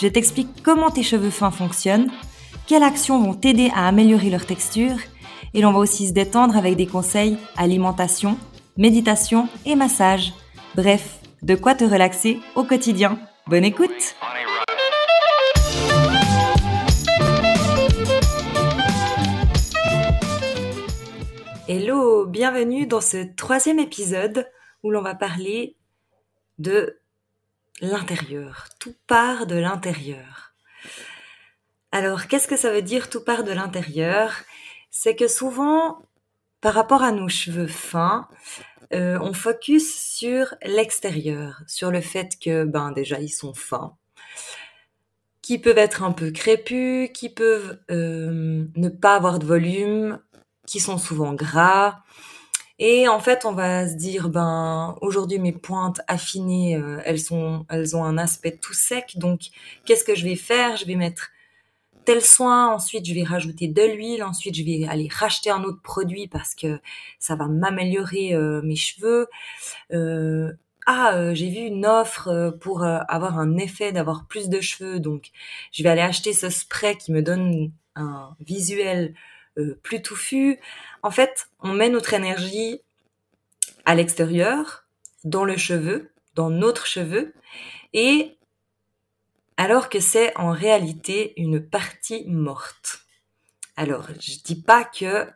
je t'explique comment tes cheveux fins fonctionnent, quelles actions vont t'aider à améliorer leur texture, et l'on va aussi se détendre avec des conseils alimentation, méditation et massage. Bref, de quoi te relaxer au quotidien. Bonne écoute Hello, bienvenue dans ce troisième épisode où l'on va parler de l'intérieur. Tout part de l'intérieur. Alors, qu'est-ce que ça veut dire tout part de l'intérieur? C'est que souvent, par rapport à nos cheveux fins, euh, on focus sur l'extérieur, sur le fait que, ben déjà, ils sont fins, qui peuvent être un peu crépus, qui peuvent euh, ne pas avoir de volume, qui sont souvent gras, et en fait, on va se dire, ben, aujourd'hui, mes pointes affinées, euh, elles sont, elles ont un aspect tout sec. Donc, qu'est-ce que je vais faire? Je vais mettre tel soin, ensuite je vais rajouter de l'huile, ensuite je vais aller racheter un autre produit parce que ça va m'améliorer euh, mes cheveux. Euh, ah, j'ai vu une offre pour avoir un effet d'avoir plus de cheveux, donc je vais aller acheter ce spray qui me donne un visuel plus touffu. En fait, on met notre énergie à l'extérieur, dans le cheveu, dans notre cheveu, et alors que c'est en réalité une partie morte. Alors, je dis pas que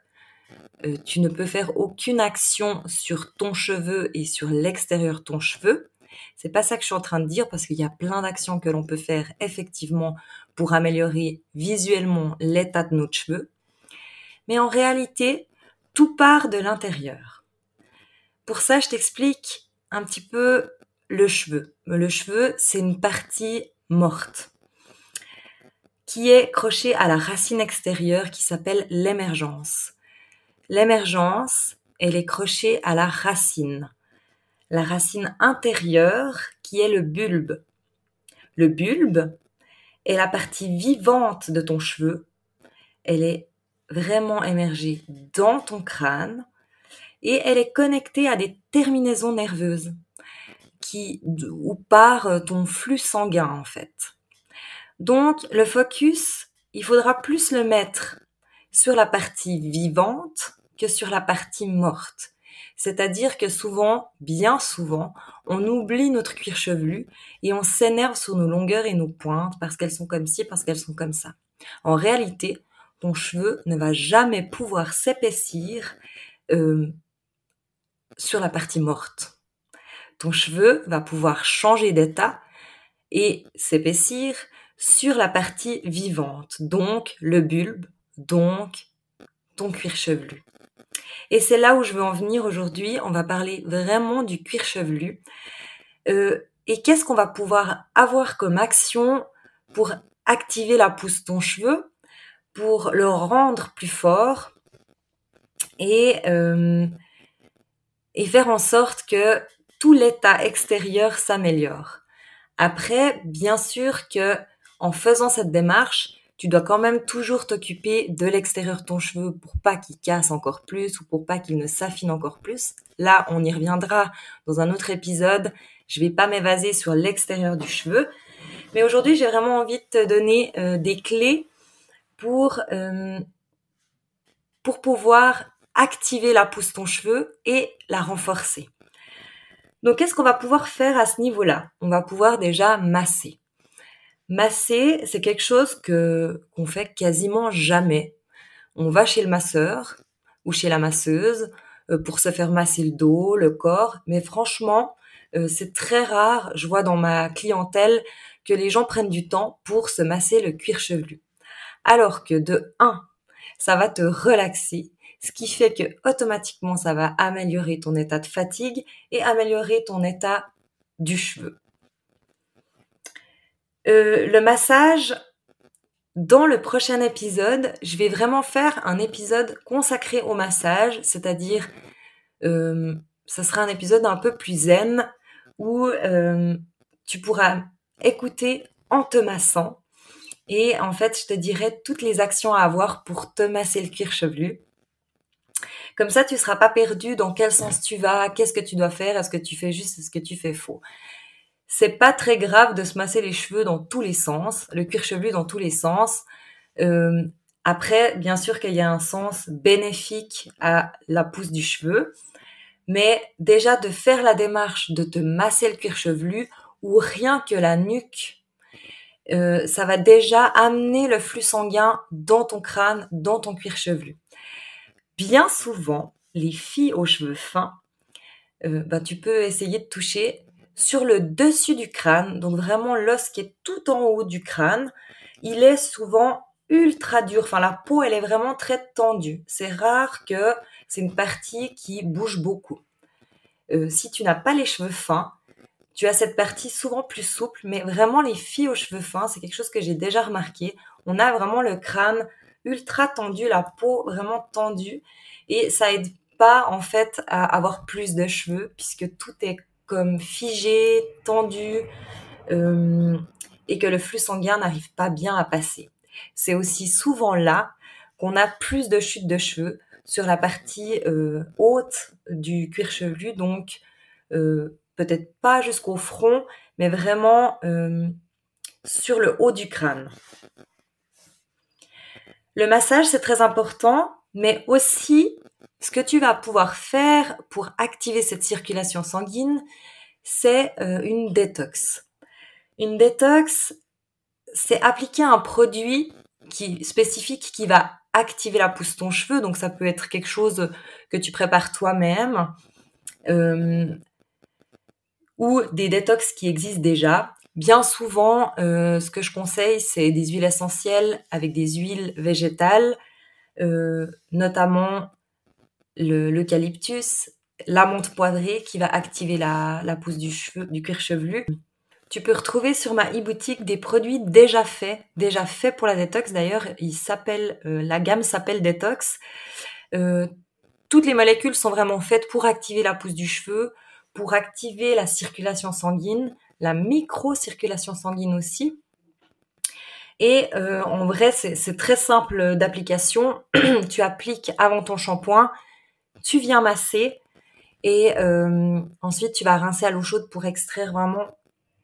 euh, tu ne peux faire aucune action sur ton cheveu et sur l'extérieur de ton cheveu. C'est pas ça que je suis en train de dire parce qu'il y a plein d'actions que l'on peut faire effectivement pour améliorer visuellement l'état de notre cheveux. Mais en réalité, tout part de l'intérieur. Pour ça, je t'explique un petit peu le cheveu. Le cheveu, c'est une partie morte qui est crochée à la racine extérieure qui s'appelle l'émergence. L'émergence, elle est crochée à la racine. La racine intérieure qui est le bulbe. Le bulbe est la partie vivante de ton cheveu. Elle est vraiment émerger dans ton crâne et elle est connectée à des terminaisons nerveuses qui ou par euh, ton flux sanguin en fait. Donc le focus, il faudra plus le mettre sur la partie vivante que sur la partie morte. C'est-à-dire que souvent, bien souvent, on oublie notre cuir chevelu et on s'énerve sur nos longueurs et nos pointes parce qu'elles sont comme ci, parce qu'elles sont comme ça. En réalité, ton cheveu ne va jamais pouvoir s'épaissir euh, sur la partie morte. Ton cheveu va pouvoir changer d'état et s'épaissir sur la partie vivante, donc le bulbe, donc ton cuir chevelu. Et c'est là où je veux en venir aujourd'hui. On va parler vraiment du cuir chevelu. Euh, et qu'est-ce qu'on va pouvoir avoir comme action pour activer la pousse de ton cheveu? Pour le rendre plus fort et, euh, et faire en sorte que tout l'état extérieur s'améliore. Après, bien sûr que en faisant cette démarche, tu dois quand même toujours t'occuper de l'extérieur de ton cheveu pour pas qu'il casse encore plus ou pour pas qu'il ne s'affine encore plus. Là, on y reviendra dans un autre épisode. Je vais pas m'évaser sur l'extérieur du cheveu. Mais aujourd'hui, j'ai vraiment envie de te donner euh, des clés pour, euh, pour pouvoir activer la pousse ton cheveu et la renforcer. Donc, qu'est-ce qu'on va pouvoir faire à ce niveau-là? On va pouvoir déjà masser. Masser, c'est quelque chose que qu'on fait quasiment jamais. On va chez le masseur ou chez la masseuse euh, pour se faire masser le dos, le corps, mais franchement, euh, c'est très rare. Je vois dans ma clientèle que les gens prennent du temps pour se masser le cuir chevelu. Alors que de 1, ça va te relaxer, ce qui fait que automatiquement ça va améliorer ton état de fatigue et améliorer ton état du cheveu. Euh, le massage, dans le prochain épisode, je vais vraiment faire un épisode consacré au massage, c'est-à-dire euh, ce sera un épisode un peu plus zen où euh, tu pourras écouter en te massant et en fait je te dirai toutes les actions à avoir pour te masser le cuir chevelu. Comme ça, tu seras pas perdu dans quel sens tu vas, qu'est-ce que tu dois faire, est-ce que tu fais juste, est-ce que tu fais faux. C'est pas très grave de se masser les cheveux dans tous les sens, le cuir chevelu dans tous les sens. Euh, après, bien sûr qu'il y a un sens bénéfique à la pousse du cheveu, mais déjà de faire la démarche de te masser le cuir chevelu ou rien que la nuque, euh, ça va déjà amener le flux sanguin dans ton crâne, dans ton cuir chevelu. Bien souvent, les filles aux cheveux fins, bah, tu peux essayer de toucher sur le dessus du crâne, donc vraiment l'os qui est tout en haut du crâne, il est souvent ultra dur. Enfin, la peau, elle est vraiment très tendue. C'est rare que c'est une partie qui bouge beaucoup. Euh, si tu n'as pas les cheveux fins, tu as cette partie souvent plus souple, mais vraiment les filles aux cheveux fins, c'est quelque chose que j'ai déjà remarqué. On a vraiment le crâne ultra tendu, la peau vraiment tendue, et ça aide pas en fait à avoir plus de cheveux puisque tout est comme figé, tendu, euh, et que le flux sanguin n'arrive pas bien à passer. C'est aussi souvent là qu'on a plus de chutes de cheveux sur la partie euh, haute du cuir chevelu, donc euh, peut-être pas jusqu'au front, mais vraiment sur le haut du crâne. Le massage, c'est très important, mais aussi ce que tu vas pouvoir faire pour activer cette circulation sanguine, c'est euh, une détox. Une détox, c'est appliquer un produit qui, spécifique qui va activer la pousse de ton cheveu. Donc ça peut être quelque chose que tu prépares toi-même. Euh, ou des détox qui existent déjà. Bien souvent, euh, ce que je conseille, c'est des huiles essentielles avec des huiles végétales, notamment l'eucalyptus, la menthe poivrée qui va activer la, la pousse du, cheveu, du cuir chevelu. Tu peux retrouver sur ma e-boutique des produits déjà faits, déjà faits pour la détox. D'ailleurs, il s'appelle, euh, la gamme s'appelle détox. Euh, toutes les molécules sont vraiment faites pour activer la pousse du cheveu, pour activer la circulation sanguine, la micro-circulation sanguine aussi. Et euh, en vrai, c'est très simple d'application. tu appliques avant ton shampoing, tu viens masser et euh, ensuite tu vas rincer à l'eau chaude pour extraire vraiment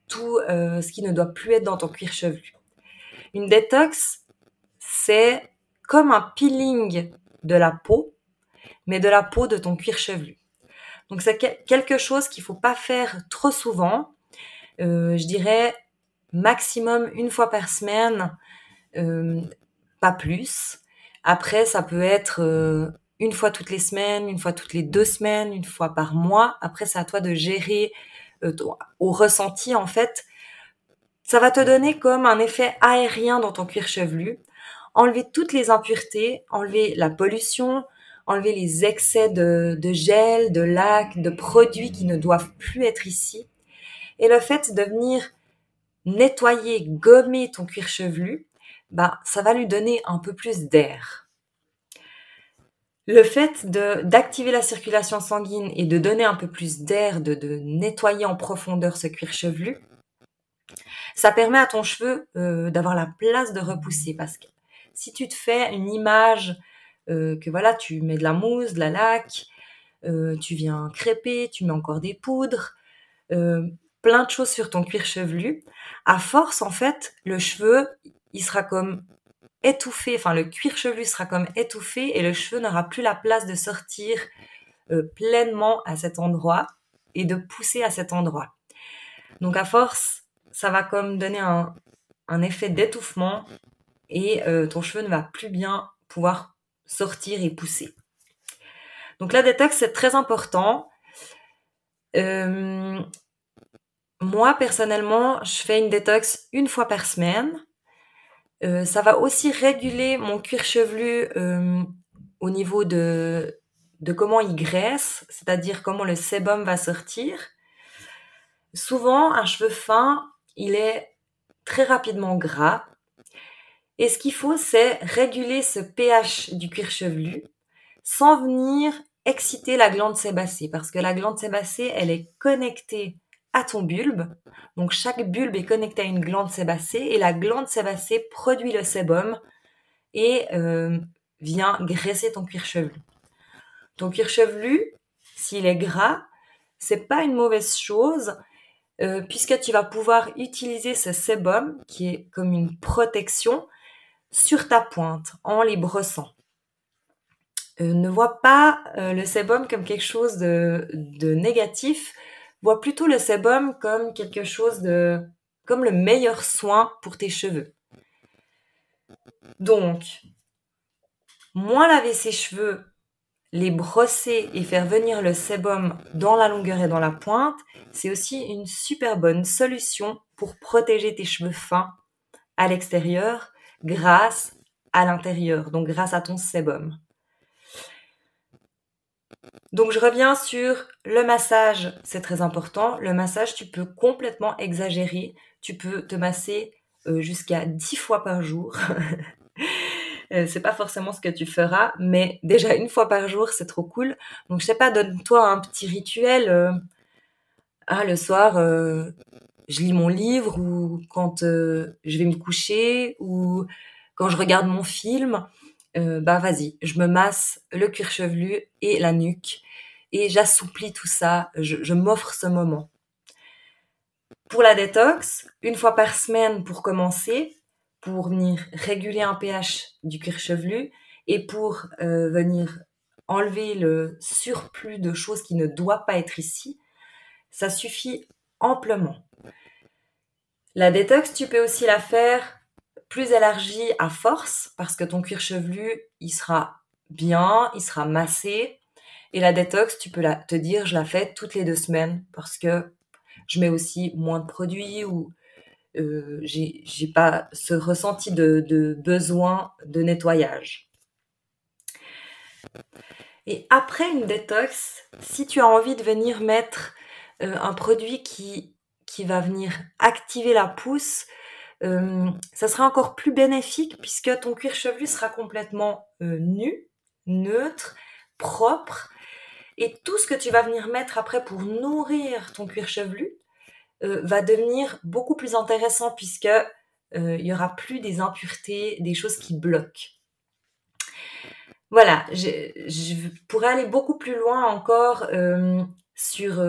tout euh, ce qui ne doit plus être dans ton cuir chevelu. Une détox, c'est comme un peeling de la peau, mais de la peau de ton cuir chevelu. Donc c'est quelque chose qu'il faut pas faire trop souvent. Euh, je dirais maximum une fois par semaine, pas plus. Après, ça peut être une fois toutes les semaines, une fois toutes les deux semaines, une fois par mois. Après, c'est à toi de gérer euh, au ressenti en fait. Ça va te donner comme un effet aérien dans ton cuir chevelu. Enlever toutes les impuretés, enlever la pollution, enlever les excès de, de gel, de lac, de produits qui ne doivent plus être ici. Et le fait de venir nettoyer, gommer ton cuir chevelu, bah, ça va lui donner un peu plus d'air. Le fait d'activer la circulation sanguine et de donner un peu plus d'air, de, nettoyer en profondeur ce cuir chevelu, ça permet à ton cheveu euh, d'avoir la place de repousser. Parce que si tu te fais une image que voilà, tu mets de la mousse, de la laque, euh, tu viens crêper, tu mets encore des poudres, plein de choses sur ton cuir chevelu, à force en fait, le cheveu, il sera comme étouffé, enfin le cuir chevelu sera comme étouffé et le cheveu n'aura plus la place de sortir euh, pleinement à cet endroit et de pousser à cet endroit. Donc à force, ça va comme donner un, effet d'étouffement et euh, ton cheveu ne va plus bien pouvoir sortir et pousser. Donc la détox, c'est très important. Euh, moi, personnellement, je fais une détox une fois par semaine. Euh, ça va aussi réguler mon cuir chevelu euh, au niveau de, de comment il graisse, c'est-à-dire comment le sébum va sortir. Souvent, un cheveu fin, il est très rapidement gras. Et ce qu'il faut, c'est réguler ce pH du cuir chevelu sans venir exciter la glande sébacée. Parce que la glande sébacée, elle est connectée à ton bulbe. Donc chaque bulbe est connecté à une glande sébacée et la glande sébacée produit le sébum et euh, vient graisser ton cuir chevelu. Ton cuir chevelu, s'il est gras, c'est pas une mauvaise chose euh, puisque tu vas pouvoir utiliser ce sébum qui est comme une protection sur ta pointe en les brossant. Euh, ne vois pas le sébum comme quelque chose de, de négatif, vois plutôt le sébum comme quelque chose de comme le meilleur soin pour tes cheveux. Donc, moins laver ses cheveux, les brosser et faire venir le sébum dans la longueur et dans la pointe, c'est aussi une super bonne solution pour protéger tes cheveux fins à l'extérieur grâce à l'intérieur, donc grâce à ton sébum. Donc je reviens sur le massage, c'est très important. Le massage, tu peux complètement exagérer. Tu peux te masser euh, jusqu'à 10 fois par jour. Euh, c'est pas forcément ce que tu feras, mais déjà une fois par jour, c'est trop cool. Donc je sais pas, donne-toi un petit rituel. Euh, ah, le soir, je lis mon livre ou quand je vais me coucher ou quand je regarde mon film. bah vas-y, je me masse le cuir chevelu et la nuque et j'assouplis tout ça, je m'offre ce moment. Pour la détox, une fois par semaine pour commencer, pour venir réguler un pH du cuir chevelu et pour euh, venir enlever le surplus de choses qui ne doivent pas être ici, ça suffit amplement. La détox, tu peux aussi la faire plus élargie à force parce que ton cuir chevelu, il sera bien, il sera massé. Et la détox, tu peux te dire, je la fais toutes les deux semaines parce que je mets aussi moins de produits ou euh, j'ai pas ce ressenti de, besoin de nettoyage. Et après une détox, si tu as envie de venir mettre euh, un produit qui, qui va venir activer la pousse, euh, ça sera encore plus bénéfique puisque ton cuir chevelu sera complètement nu, neutre, propre. Et tout ce que tu vas venir mettre après pour nourrir ton cuir chevelu, euh, va devenir beaucoup plus intéressant puisque euh, il y aura plus des impuretés, des choses qui bloquent. Voilà, je, pourrais aller beaucoup plus loin encore euh, sur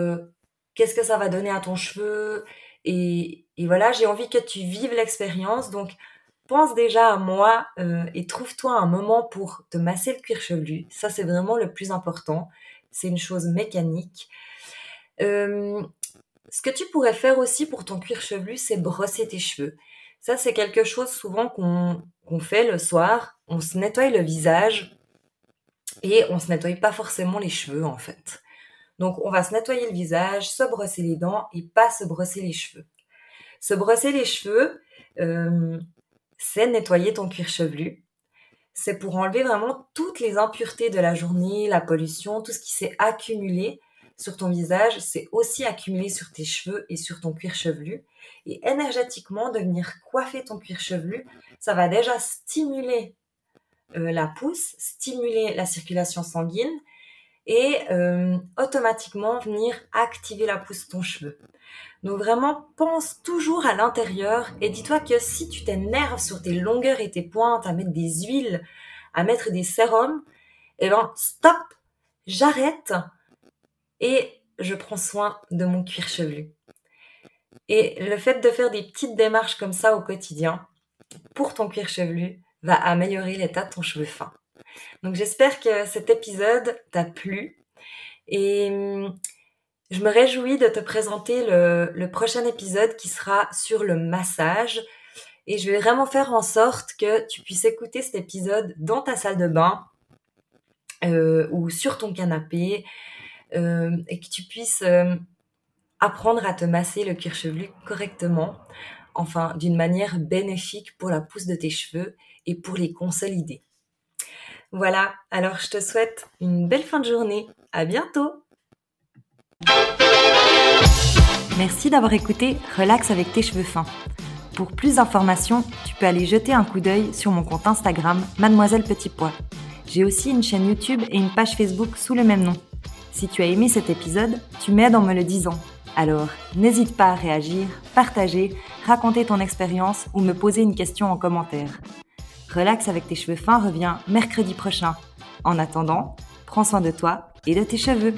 qu'est-ce que ça va donner à ton cheveu? Et, voilà, j'ai envie que tu vives l'expérience. Donc, pense déjà à moi et trouve-toi un moment pour te masser le cuir chevelu. Ça, c'est vraiment le plus important. C'est une chose mécanique. Euh, ce que tu pourrais faire aussi pour ton cuir chevelu, c'est brosser tes cheveux. Ça, c'est quelque chose souvent qu'on fait le soir. On se nettoie le visage et on se nettoie pas forcément les cheveux en fait. Donc, on va se nettoyer le visage, se brosser les dents et pas se brosser les cheveux. Se brosser les cheveux, euh, c'est nettoyer ton cuir chevelu. C'est pour enlever vraiment toutes les impuretés de la journée, la pollution, tout ce qui s'est accumulé sur ton visage, c'est aussi accumulé sur tes cheveux et sur ton cuir chevelu. Et énergétiquement, de venir coiffer ton cuir chevelu, ça va déjà stimuler euh, la pousse, stimuler la circulation sanguine et euh, automatiquement venir activer la pousse de ton cheveu. Donc vraiment, pense toujours à l'intérieur et dis-toi que si tu t'énerves sur tes longueurs et tes pointes à mettre des huiles, à mettre des sérums, eh ben stop, j'arrête et je prends soin de mon cuir chevelu. Et le fait de faire des petites démarches comme ça au quotidien pour ton cuir chevelu va améliorer l'état de ton cheveu fin. Donc j'espère que cet épisode t'a plu. Et hum, je me réjouis de te présenter le, prochain épisode qui sera sur le massage. Et je vais vraiment faire en sorte que tu puisses écouter cet épisode dans ta salle de bain euh, ou sur ton canapé euh, et que tu puisses euh, apprendre à te masser le cuir chevelu correctement, enfin d'une manière bénéfique pour la pousse de tes cheveux et pour les consolider. Voilà, alors je te souhaite une belle fin de journée. À bientôt. Merci d'avoir écouté Relax avec tes cheveux fins. Pour plus d'informations, tu peux aller jeter un coup d'œil sur mon compte Instagram Mademoiselle Petit Pois. J'ai aussi une chaîne YouTube et une page Facebook sous le même nom. Si tu as aimé cet épisode, tu m'aides en me le disant. Alors, n'hésite pas à réagir, partager, raconter ton expérience ou me poser une question en commentaire. Relax avec tes cheveux fins revient mercredi prochain. En attendant, prends soin de toi et de tes cheveux.